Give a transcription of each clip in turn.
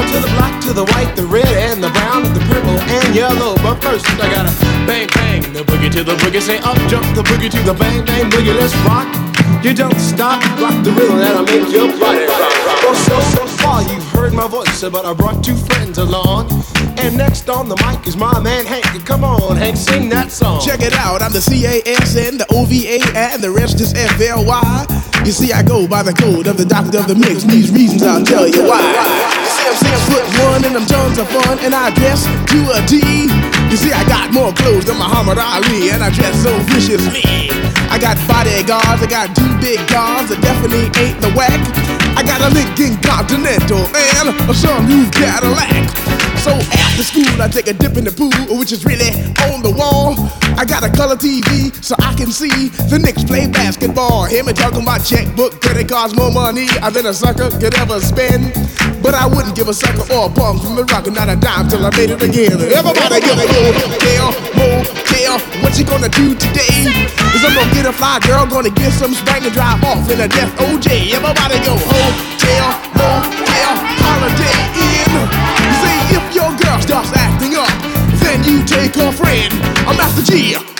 Up to the black, to the white, the red, and the brown, and the purple, and yellow. But first, I gotta bang bang the boogie to the boogie. Say up jump the boogie to the bang bang boogie. Let's rock. You don't stop, rock the rhythm that'll make your body rock. Well, so, so far you've heard my voice, but I brought two friends along. And next on the mic is my man Hank. Come on, Hank, sing that song. Check it out, I'm the CASN, the OVA, and the rest is FLY. You see, I go by the code of the doctor of the mix. These reasons I'll tell you why. You see, I'm six foot one and I'm tons of fun, and I dress to a T. You see, I got more clothes than Muhammad Ali, and I dress so viciously. I got bodyguards, I got two big cars that definitely ain't the whack. I got a Lincoln Continental and a new Cadillac. So after school, I take a dip in the pool, which is really on the wall. I got a color TV so I can see the Knicks play basketball. Him and talking about checkbook, credit cards, more money than a sucker could ever spend. But I wouldn't give a sucker or a bum from the rock, not a dime till I made it again. Everybody give a motel, motel, what you gonna do today? Is I'm gonna get a fly girl, gonna get some spring and drive off in a death OJ. Everybody go hotel, motel, Holiday Inn. If your girl starts acting up, then you take her friend. I'm Master Gee.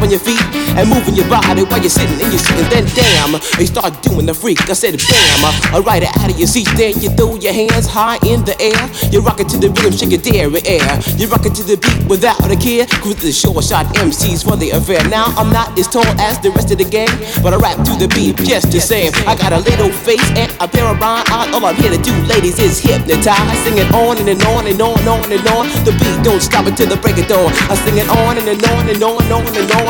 stomping your feet and moving your body while you're sitting and you're sitting. Then damn, you start doing the freak. I said bam, I ride it out of your seat. Then you throw your hands high in the air. You rock it to the rhythm, shake your dairy air. You rock it to the beat without a care. Cruise the short shot MCs for the affair. Now I'm not as tall as the rest of the gang, but I rap to the beat just the same. I got a little face and a pair of rhyme eyes. All I'm here to do, ladies, is hypnotize. Sing it on and, and on and on and on and on. The beat don't stop until the break of dawn. I sing it on and, and on and on and on and on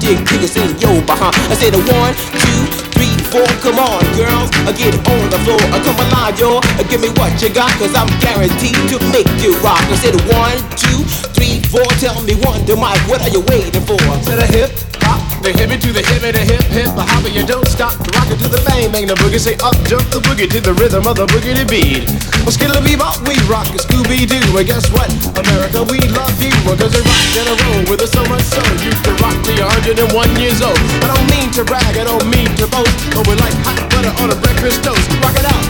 jig, jiggers in your behind. I say the one, two, three, four. Come on, girls, I get on the floor. I come alive, yo. Give me what you got, cause I'm guaranteed to make you rock. I said one, two, three, four. Tell me one, to Mike, what are you waiting for? To the hip hop, the hippie to the hippie, the hip hip, the hopper, you don't stop. Rock it to the bang bang, the boogie. Say up jump the boogie to the rhythm of the boogie to beat. Well, skittle bebop, we rock a Scooby Doo. And guess what? America, we love you. Cause we rock in a row with us so much so. You can rock till you're 101 years old. I don't mean to brag, I don't mean to boast. But we like hot butter on a breakfast toast. Rock it out,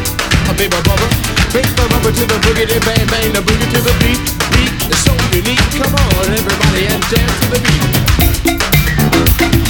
a baby bubba. Break the rubber to the boogie, the bang bang, the boogie to the beat. Beat is so unique. Come on, everybody, and dance to the beat. Thank you.